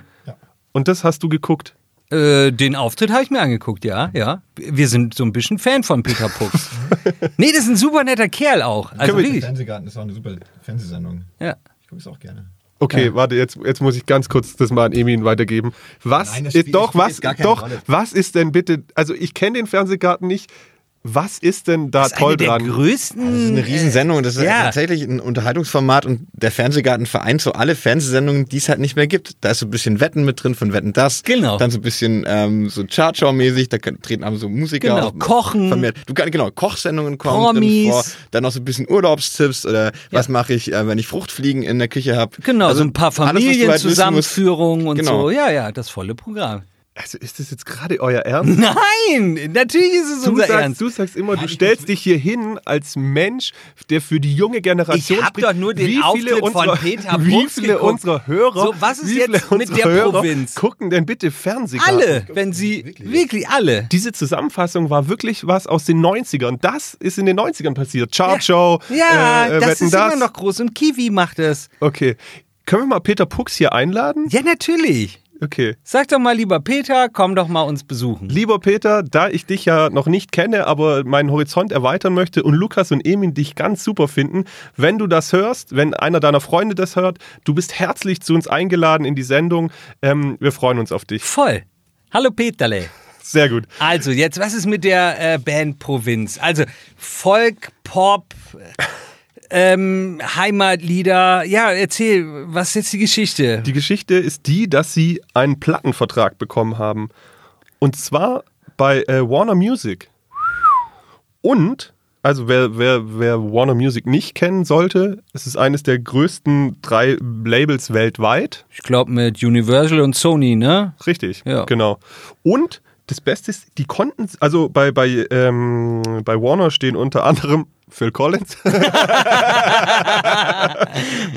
Und das hast du geguckt. Äh, den Auftritt habe ich mir angeguckt, ja, ja. Wir sind so ein bisschen Fan von Peter Pux. nee, das ist ein super netter Kerl auch. Also. Fernsehgarten ist auch eine super Fernsehsendung. Ja. Ich gucke es auch gerne. Okay, warte, jetzt, jetzt muss ich ganz kurz das mal an Emin weitergeben. Was Nein, das ist doch, was, jetzt gar keine doch, Rolle. was ist denn bitte, also ich kenne den Fernsehgarten nicht. Was ist denn da Das ist toll eine der dran? größten. Das ist eine Riesensendung. Das ist ja. tatsächlich ein Unterhaltungsformat und der Fernsehgarten vereint so alle Fernsehsendungen, die es halt nicht mehr gibt. Da ist so ein bisschen Wetten mit drin von Wetten das. Genau. Dann so ein bisschen ähm, so Chartshow-mäßig, da treten aber so Musiker Genau, auf. Kochen. Vermehrt. Du kann, genau, Kochsendungen kommen Promis. vor. Dann noch so ein bisschen Urlaubstipps oder was mache ich, äh, wenn ich Fruchtfliegen in der Küche habe. Genau, so ein paar Familienzusammenführungen und Genau. so. Ja, ja, das volle Programm. Also ist das jetzt gerade euer Ernst? Nein, natürlich ist es Du unser sagst, Ernst. du sagst immer, du stellst dich hier hin als Mensch, der für die junge Generation Ich hab spricht. doch nur den Auftritt von unserer, Peter Wie viele geguckt. unserer Hörer, So, was ist jetzt mit der Hörer Provinz? gucken denn bitte Fernsehgarten? Alle, wenn sie, wirklich, alle. Diese Zusammenfassung war wirklich was aus den 90ern. Das ist in den 90ern passiert. Chartshow, Ja, äh, äh, das Wetten, ist das. immer noch groß und Kiwi macht es. Okay. Können wir mal Peter Pux hier einladen? Ja, natürlich. Okay. Sag doch mal, lieber Peter, komm doch mal uns besuchen. Lieber Peter, da ich dich ja noch nicht kenne, aber meinen Horizont erweitern möchte und Lukas und Emin dich ganz super finden, wenn du das hörst, wenn einer deiner Freunde das hört, du bist herzlich zu uns eingeladen in die Sendung. Ähm, wir freuen uns auf dich. Voll. Hallo Peterle. Sehr gut. Also, jetzt, was ist mit der äh, Band Provinz? Also, Folk, Pop, ähm, Heimatlieder. Ja, erzähl, was ist jetzt die Geschichte? Die Geschichte ist die, dass sie einen Plattenvertrag bekommen haben. Und zwar bei äh, Warner Music. Und, also wer, wer, wer Warner Music nicht kennen sollte, es ist eines der größten drei Labels weltweit. Ich glaube mit Universal und Sony, ne? Richtig, Ja. genau. Und das Beste ist, die konnten, also bei, bei, ähm, bei Warner stehen unter anderem Phil Collins,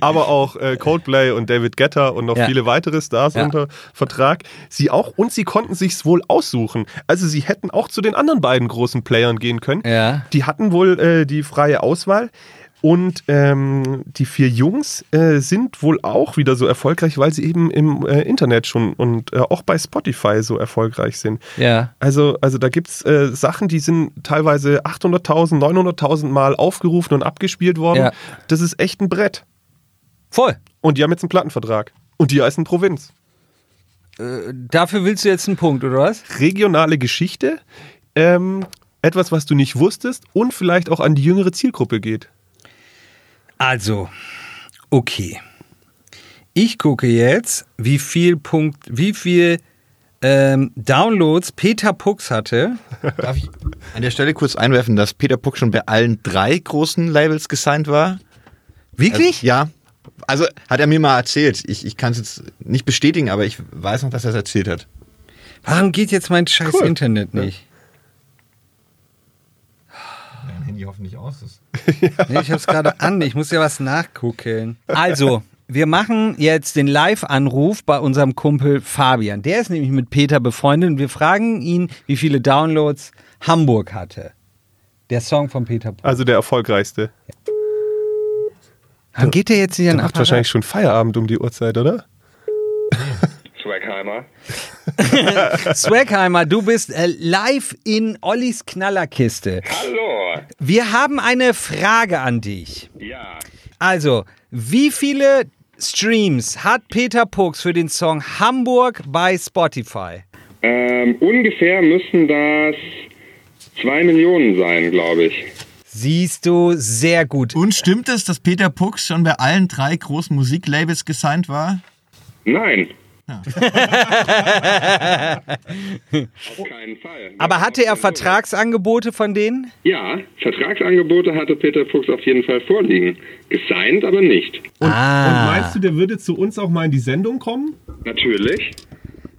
aber auch äh, Coldplay und David Guetta und noch Ja. viele weitere Stars Ja. unter Vertrag. Sie auch und sie konnten sich's wohl aussuchen. Also sie hätten auch zu den anderen beiden großen Playern gehen können. Ja. Die hatten wohl äh, die freie Auswahl. Und ähm, die vier Jungs äh, sind wohl auch wieder so erfolgreich, weil sie eben im äh, Internet schon und äh, auch bei Spotify so erfolgreich sind. Ja. Also, also da gibt es äh, Sachen, die sind teilweise 800.000, 900.000 Mal aufgerufen und abgespielt worden. Ja. Das ist echt ein Brett. Voll. Und die haben jetzt einen Plattenvertrag. Und die heißen Provinz. Dafür willst du jetzt einen Punkt, oder was? Regionale Geschichte. Ähm, etwas, was du nicht wusstest und vielleicht auch an die jüngere Zielgruppe geht. Also, okay. Ich gucke jetzt, wie viel Punkt, wie viel ähm, Downloads Peter Pux hatte. Darf ich an der Stelle kurz einwerfen, dass Peter Puck schon bei allen drei großen Labels gesigned war? Wirklich? Also, ja. Also hat er mir mal erzählt. Ich, ich kann es jetzt nicht bestätigen, aber ich weiß noch, dass er es erzählt hat. Warum geht jetzt mein scheiß Cool. Internet nicht? Dein Handy hoffentlich aus ist. Nee, ich hab's gerade an, ich muss ja was nachgucken. Also, wir machen jetzt den Live-Anruf bei unserem Kumpel Fabian. Der ist nämlich mit Peter befreundet und wir fragen ihn, wie viele Downloads Hamburg hatte. Der Song von Peter Pux. Also der erfolgreichste. Dann geht der jetzt nicht Der an macht wahrscheinlich schon Feierabend um die Uhrzeit, oder? Swackheimer. Swagheimer, du bist äh, live in Ollis Knallerkiste. Hallo. Wir haben eine Frage an dich. Ja. Also, wie viele Streams hat Peter Pux für den Song Hamburg bei Spotify? Ähm, ungefähr müssen das zwei Millionen sein, glaube ich. Siehst du, sehr gut. Und stimmt es, dass Peter Puck schon bei allen drei großen Musiklabels gesigned war? Nein. Auf keinen Fall. Aber hatte er Vertragsangebote von denen? Ja, Vertragsangebote hatte Peter Fuchs auf jeden Fall vorliegen. Gesigned aber nicht. Und, Ah. und meinst du, der würde zu uns auch mal in die Sendung kommen? Natürlich.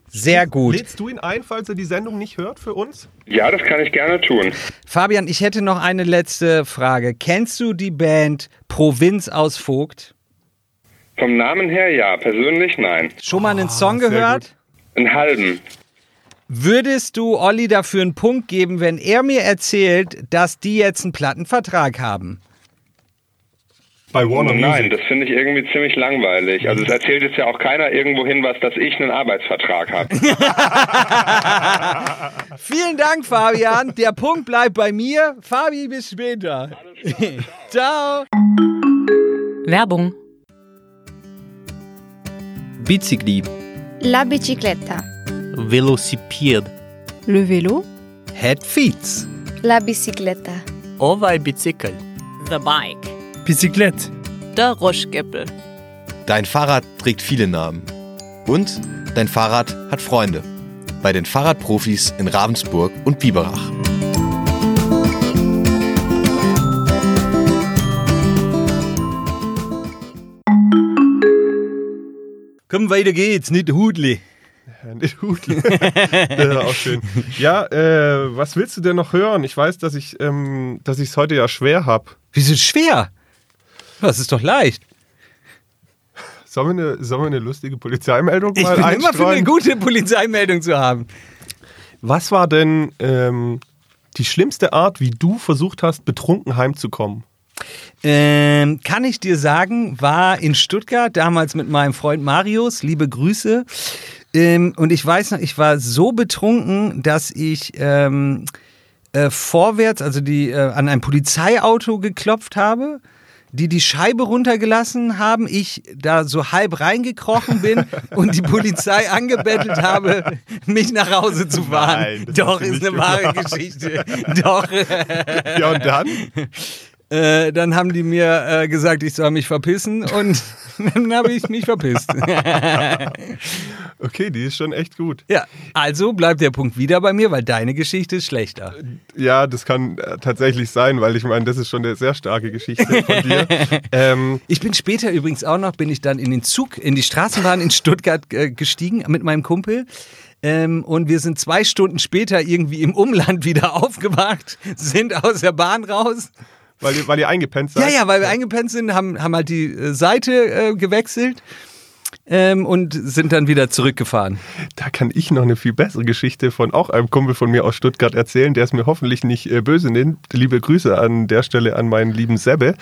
Sehr gut. Lädst du ihn ein, falls er die Sendung nicht hört für uns? Ja, das kann ich gerne tun. Fabian, ich hätte noch eine letzte Frage. Kennst du die Band Provinz aus Vogt? Vom Namen her ja, persönlich nein. Schon mal einen Song sehr gehört? Einen halben. Würdest du Olli dafür einen Punkt geben, wenn er mir erzählt, dass die jetzt einen Plattenvertrag haben? Bei Warner Nein, das finde ich irgendwie ziemlich langweilig. Also es erzählt jetzt ja auch keiner irgendwo hin, was, dass ich einen Arbeitsvertrag habe. Vielen Dank, Fabian. Der Punkt bleibt bei mir. Fabi, bis später. Ciao. Werbung. Bicicli, La bicicletta. velocipede, Le vélo. Head Feeds. La bicicletta. ovaj bicicl, The Bike. Bicyclette, Der Ruschgeppel. Dein Fahrrad trägt viele Namen. Und dein Fahrrad hat Freunde. Bei den Fahrradprofis in Ravensburg und Biberach. Komm, weiter geht's, nicht Hudli. Nicht Hudli. ja, auch schön. Ja, äh, was willst du denn noch hören? Ich weiß, dass ich ähm, dass ich es heute ja schwer habe. Wieso schwer? Das ist doch leicht. Sollen wir eine, sollen wir eine lustige Polizeimeldung Ich mal bin immer für eine einstreuen? gute Polizeimeldung zu haben. Was war denn ähm, die schlimmste Art, wie du versucht hast, betrunken heimzukommen? Ähm, kann ich dir sagen, war in Stuttgart, damals mit meinem Freund Marius, liebe Grüße. Ähm, und ich weiß noch, ich war so betrunken, dass ich ähm, äh, vorwärts, also die, äh, an ein Polizeiauto geklopft habe, die die Scheibe runtergelassen haben, ich da so halb reingekrochen bin und die Polizei angebettelt habe, mich nach Hause zu fahren. Nein, Doch, ist nicht eine wahre gemacht. Geschichte. Doch. Ja, und dann? Äh, dann haben die mir äh, gesagt, ich soll mich verpissen und dann habe ich mich verpisst. Okay, die ist schon echt gut. ja, also bleibt der Punkt wieder bei mir, weil deine Geschichte ist schlechter. Ja, das kann äh, tatsächlich sein, weil ich meine, das ist schon eine sehr starke Geschichte von dir. ähm, Ich bin später übrigens auch noch, bin ich dann in den Zug, in die Straßenbahn in Stuttgart äh, gestiegen mit meinem Kumpel. Ähm, und wir sind zwei Stunden später irgendwie im Umland wieder aufgewacht, sind aus der Bahn raus. Weil, weil ihr eingepennt seid. Ja, ja, weil wir eingepennt sind, haben, haben halt die äh, Seite äh, gewechselt ähm, und sind dann wieder zurückgefahren. Da kann ich noch eine viel bessere Geschichte von auch einem Kumpel von mir aus Stuttgart erzählen, der es mir hoffentlich nicht äh, böse nimmt. Liebe Grüße an der Stelle an meinen lieben Sebbe.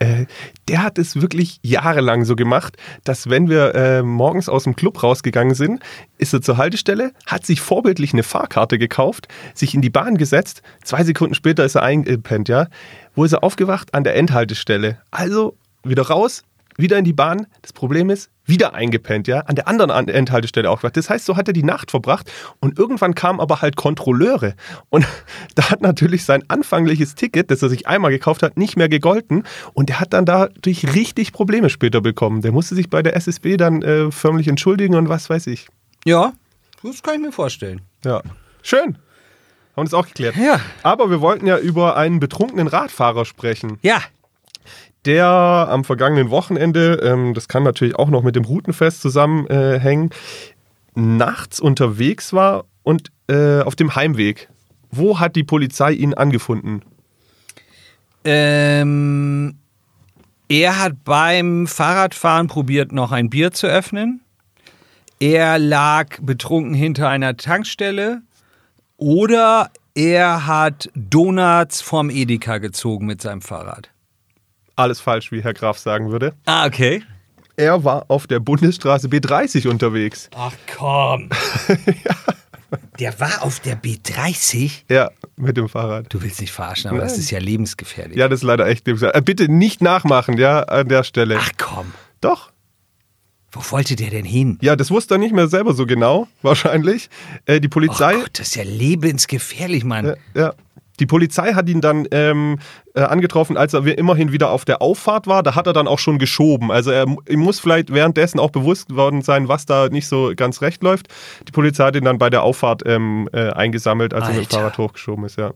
Äh, der hat es wirklich jahrelang so gemacht, dass wenn wir äh, morgens aus dem Club rausgegangen sind, ist er zur Haltestelle, hat sich vorbildlich eine Fahrkarte gekauft, sich in die Bahn gesetzt. Zwei Sekunden später ist er eingepennt, ja. Wo ist er aufgewacht? An der Endhaltestelle. Also wieder raus, wieder in die Bahn. Das Problem ist, wieder eingepennt, ja, an der anderen An- Endhaltestelle aufgewacht. Das heißt, so hat er die Nacht verbracht und irgendwann kamen aber halt Kontrolleure und da hat natürlich sein anfängliches Ticket, das er sich einmal gekauft hat, nicht mehr gegolten und der hat dann dadurch richtig Probleme später bekommen. Der musste sich bei der SSB dann äh, förmlich entschuldigen und was weiß ich. Ja, das kann ich mir vorstellen. Ja, schön. Haben wir das auch geklärt. Ja. Aber wir wollten ja über einen betrunkenen Radfahrer sprechen. Ja, der am vergangenen Wochenende, ähm, das kann natürlich auch noch mit dem Routenfest zusammenhängen, nachts unterwegs war und äh, auf dem Heimweg. Wo hat die Polizei ihn angefunden? ähm, er hat beim Fahrradfahren probiert, noch ein Bier zu öffnen. Er lag betrunken hinter einer Tankstelle. Oder er hat Donuts vom Edeka gezogen mit seinem Fahrrad. Alles falsch, wie Herr Graf sagen würde. Ah, okay. Er war auf der Bundesstraße B30 unterwegs. Ach komm. Der war auf der B30. Ja, mit dem Fahrrad. Du willst nicht verarschen, aber das Nein. ist ja lebensgefährlich. Ja, das ist leider echt. Äh, bitte nicht nachmachen, ja, an der Stelle. Ach komm. Doch. Wo wollte der denn hin? Ja, das wusste er nicht mehr selber so genau, wahrscheinlich. Äh, die Polizei. Oh Gott, das ist ja lebensgefährlich, Mann. Ja, ja. Die Polizei hat ihn dann ähm, äh, angetroffen, als er immerhin wieder auf der Auffahrt war. Da hat er dann auch schon geschoben. Also er, ihm muss vielleicht währenddessen auch bewusst worden sein, was da nicht so ganz recht läuft. Die Polizei hat ihn dann bei der Auffahrt ähm, äh, eingesammelt, als er mit dem Alter. Fahrrad hochgeschoben ist, ja.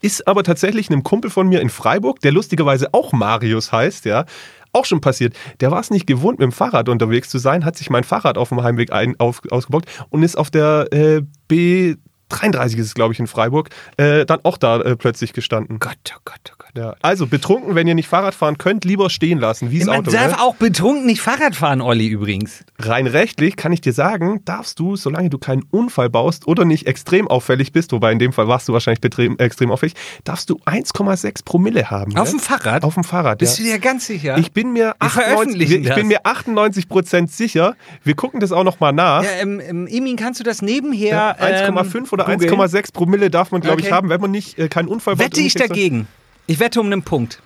Ist aber tatsächlich einem Kumpel von mir in Freiburg, der lustigerweise auch Marius heißt, ja, auch schon passiert. Der war es nicht gewohnt, mit dem Fahrrad unterwegs zu sein, hat sich mein Fahrrad auf dem Heimweg ein, auf, ausgebockt und ist auf der äh, B. 33 ist es, glaube ich, in Freiburg, äh, dann auch da äh, plötzlich gestanden. Gott, oh Gott, oh Gott. Ja. Also betrunken, wenn ihr nicht Fahrrad fahren könnt, lieber stehen lassen, wie Man Auto. darf Ne? auch betrunken nicht Fahrrad fahren, Olli, übrigens. Rein rechtlich kann ich dir sagen, darfst du, solange du keinen Unfall baust oder nicht extrem auffällig bist, wobei in dem Fall warst du wahrscheinlich extrem auffällig, darfst du 1,6 Promille haben. Auf ne? dem Fahrrad? Auf dem Fahrrad, Bist ja. du dir ganz sicher? Ich bin mir Wir 98, veröffentlichen ich bin mir 98 Prozent sicher. Wir gucken das auch noch mal nach. ja, ähm, ähm, Emin, kannst du das nebenher. Ja, 1,5 ähm, oder googeln? 1,6 Promille darf man, glaube ich, Okay. haben, wenn man nicht äh, keinen Unfall baut. Wette ich dagegen. Ich wette um einen Punkt.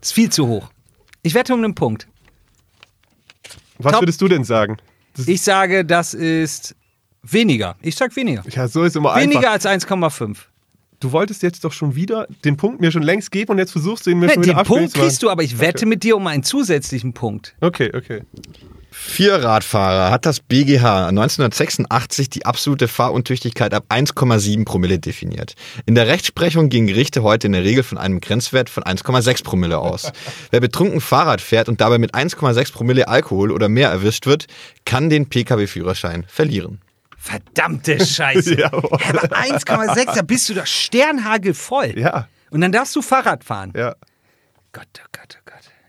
Ist viel zu hoch. Ich wette um einen Punkt. Was Top. würdest du denn sagen? Das, Ich sage, das ist weniger. Ich sag weniger. ja, so ist immer Weniger einfach. als 1,5. Du wolltest jetzt doch schon wieder den Punkt mir schon längst geben und jetzt versuchst du ihn mir Nee, schon wieder den Punkt kriegst du, aber ich wette mit dir um einen zusätzlichen Punkt. Okay, okay. Vier Radfahrer hat das BGH 1986 die absolute Fahruntüchtigkeit ab 1,7 Promille definiert. In der Rechtsprechung gehen Gerichte heute in der Regel von einem Grenzwert von 1,6 Promille aus. Wer betrunken Fahrrad fährt und dabei mit 1,6 Promille Alkohol oder mehr erwischt wird, kann den Pkw-Führerschein verlieren. Verdammte Scheiße. Aber 1,6, da bist du doch sternhagelvoll. Ja, Und dann darfst du Fahrrad fahren. ja. Gott, oh Gott, oh Gott.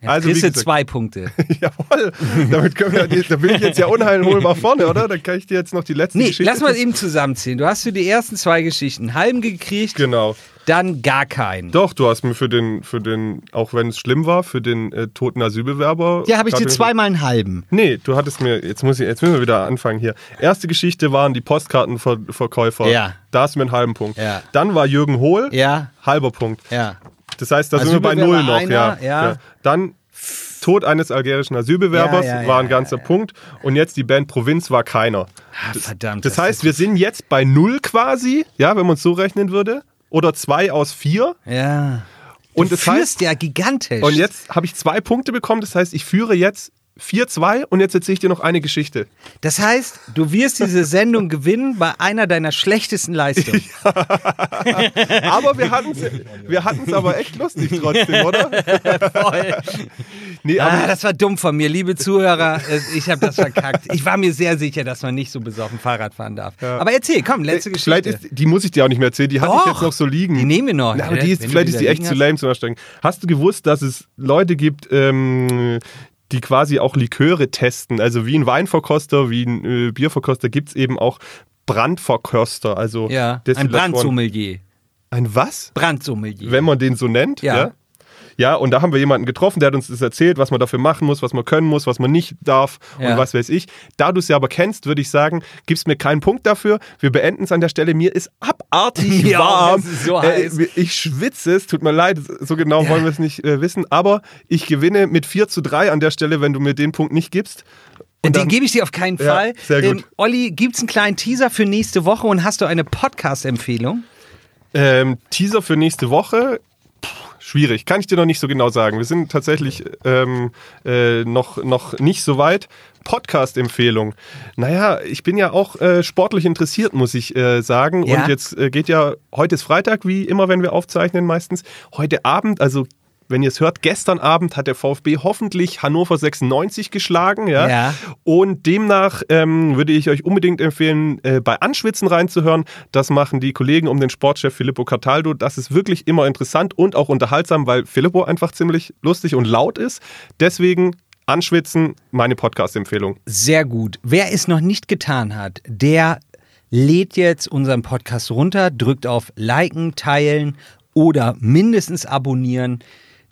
Also, kriegst du gesagt- zwei Punkte. Jawohl. Damit können wir, da bin ich jetzt ja unheilholbar vorne, oder? Dann kann ich dir jetzt noch die letzte Nee, Geschichte. lass mal eben zusammenziehen. Du hast für die ersten zwei Geschichten einen halben gekriegt, Genau. dann gar keinen. Doch, du hast mir für den, für den, auch wenn es schlimm war, für den äh, toten Asylbewerber. Ja, habe ich dir zweimal einen halben. Nee, du hattest mir, jetzt muss ich, jetzt müssen wir wieder anfangen hier. Erste Geschichte waren die Postkartenverkäufer. Ja. Da hast du mir einen halben Punkt. Ja. Dann war Jürgen Hohl, Ja, halber Punkt. ja. Das heißt, da sind wir bei null noch, einer, ja. ja. Dann Tod eines algerischen Asylbewerbers Ja, ja, war ein ja, ganzer Punkt. Und jetzt die Band Provinz war keiner. Ah, verdammt. Das heißt, wir sind jetzt bei null quasi, ja, wenn man es so rechnen würde. Oder zwei aus vier. Ja. Und du das heißt, führst ja gigantisch. und jetzt habe ich zwei Punkte bekommen. Das heißt, ich führe jetzt 4-2 und jetzt erzähle ich dir noch eine Geschichte. Das heißt, du wirst diese Sendung gewinnen bei einer deiner schlechtesten Leistungen. Aber wir hatten es wir hatten's aber echt lustig trotzdem, oder? Voll. Nee, Ah, das war dumm von mir, liebe Zuhörer. äh, Ich habe das verkackt. Ich war mir sehr sicher, dass man nicht so besoffen Fahrrad fahren darf. Aber erzähl, komm, letzte Geschichte. vielleicht ist, die muss ich dir auch nicht mehr erzählen. Die hatte ich jetzt noch so liegen. Die nehmen wir noch. Ja, aber Ja, die ist, vielleicht die ist die echt zu lame zum Anstrengen. Hast du gewusst, dass es Leute gibt, ähm, die quasi auch Liköre testen? Also wie ein Weinverkoster, wie ein äh, Bierverkoster gibt es eben auch Brandverkoster. Also ja, ein. Brandsommelier. Ein was? Brandsommelier. Wenn man den so nennt? Ja. ja. Ja, und da haben wir jemanden getroffen, der hat uns das erzählt, was man dafür machen muss, was man können muss, was man nicht darf Ja. und was weiß ich. Da du es ja aber kennst, würde ich sagen, gibst mir keinen Punkt dafür. Wir beenden es an der Stelle. Mir ist abartig Ja, warm. so Äh, ich schwitze es, tut mir leid, so genau wollen wir es nicht äh, wissen. Aber ich gewinne mit 4 zu 3 an der Stelle, wenn du mir den Punkt nicht gibst. Und Den gebe ich dir auf keinen Ja, Fall. sehr gut. Ähm, Olli, gibt es einen kleinen Teaser für nächste Woche und hast du eine Podcast-Empfehlung? Ähm, Teaser für nächste Woche. Puh, schwierig, kann ich dir noch nicht so genau sagen. Wir sind tatsächlich ähm, äh, noch, noch nicht so weit. Podcast-Empfehlung. Naja, ich bin ja auch äh, sportlich interessiert, muss ich äh, sagen. Ja. Und jetzt äh, geht ja, heute ist Freitag, wie immer, wenn wir aufzeichnen meistens. Heute Abend, also wenn ihr es hört, gestern Abend hat der VfB hoffentlich Hannover 96 geschlagen. Ja. Ja. Und demnach ähm, würde ich euch unbedingt empfehlen, äh, bei Anschwitzen reinzuhören. Das machen die Kollegen um den Sportchef Filippo Cataldo. Das ist wirklich immer interessant und auch unterhaltsam, weil Filippo einfach ziemlich lustig und laut ist. Deswegen Anschwitzen, meine Podcast-Empfehlung. Sehr gut. Wer es noch nicht getan hat, der lädt jetzt unseren Podcast runter, drückt auf Liken, Teilen oder mindestens abonnieren.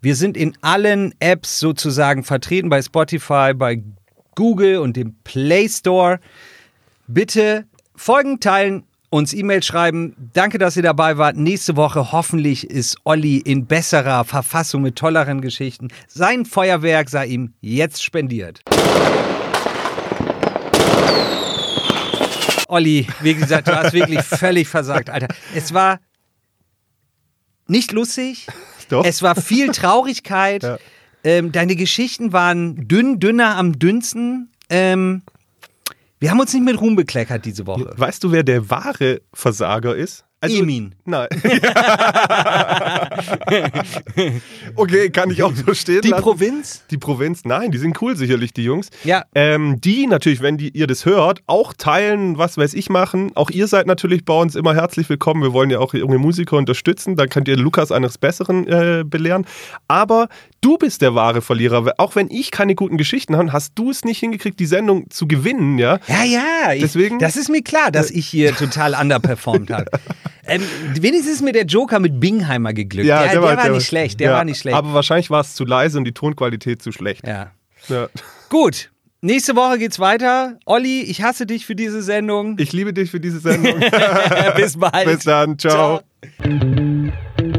Wir sind in allen Apps sozusagen vertreten, bei Spotify, bei Google und dem Play Store. Bitte folgen, teilen, uns E-Mail schreiben. Danke, dass ihr dabei wart. Nächste Woche hoffentlich ist Olli in besserer Verfassung mit tolleren Geschichten. Sein Feuerwerk sei ihm jetzt spendiert. Olli, wie gesagt, du hast wirklich völlig versagt, Alter. Es war nicht lustig. Doch. Es war viel Traurigkeit. Ja. ähm, deine Geschichten waren dünn, dünner am dünnsten. Ähm, wir haben uns nicht mit Ruhm bekleckert diese Woche. Weißt du, wer der wahre Versager ist? Emin. Nein. okay, kann ich auch so stehen Die lassen. Provinz? Die Provinz, nein, die sind cool sicherlich, die Jungs. Ja. Ähm, die natürlich, wenn die, ihr das hört, auch teilen, was weiß ich machen. Auch ihr seid natürlich bei uns immer herzlich willkommen. Wir wollen ja auch junge Musiker unterstützen. Da könnt ihr Lukas eines Besseren äh, belehren. Aber du bist der wahre Verlierer. Auch wenn ich keine guten Geschichten habe, hast du es nicht hingekriegt, die Sendung zu gewinnen, ja? Ja, ja. Ich, Deswegen- Das ist mir klar, dass ich hier total underperformt habe. Ähm, wenigstens ist mir der Joker mit Bingheimer geglückt. der, der, war, nicht schlecht. Der ja, war nicht schlecht. Aber wahrscheinlich war es zu leise und die Tonqualität zu schlecht. ja. Ja. Gut. Nächste Woche geht's weiter. Olli, ich hasse dich für diese Sendung. Ich liebe dich für diese Sendung. Bis bald. Bis dann. Ciao. Ciao.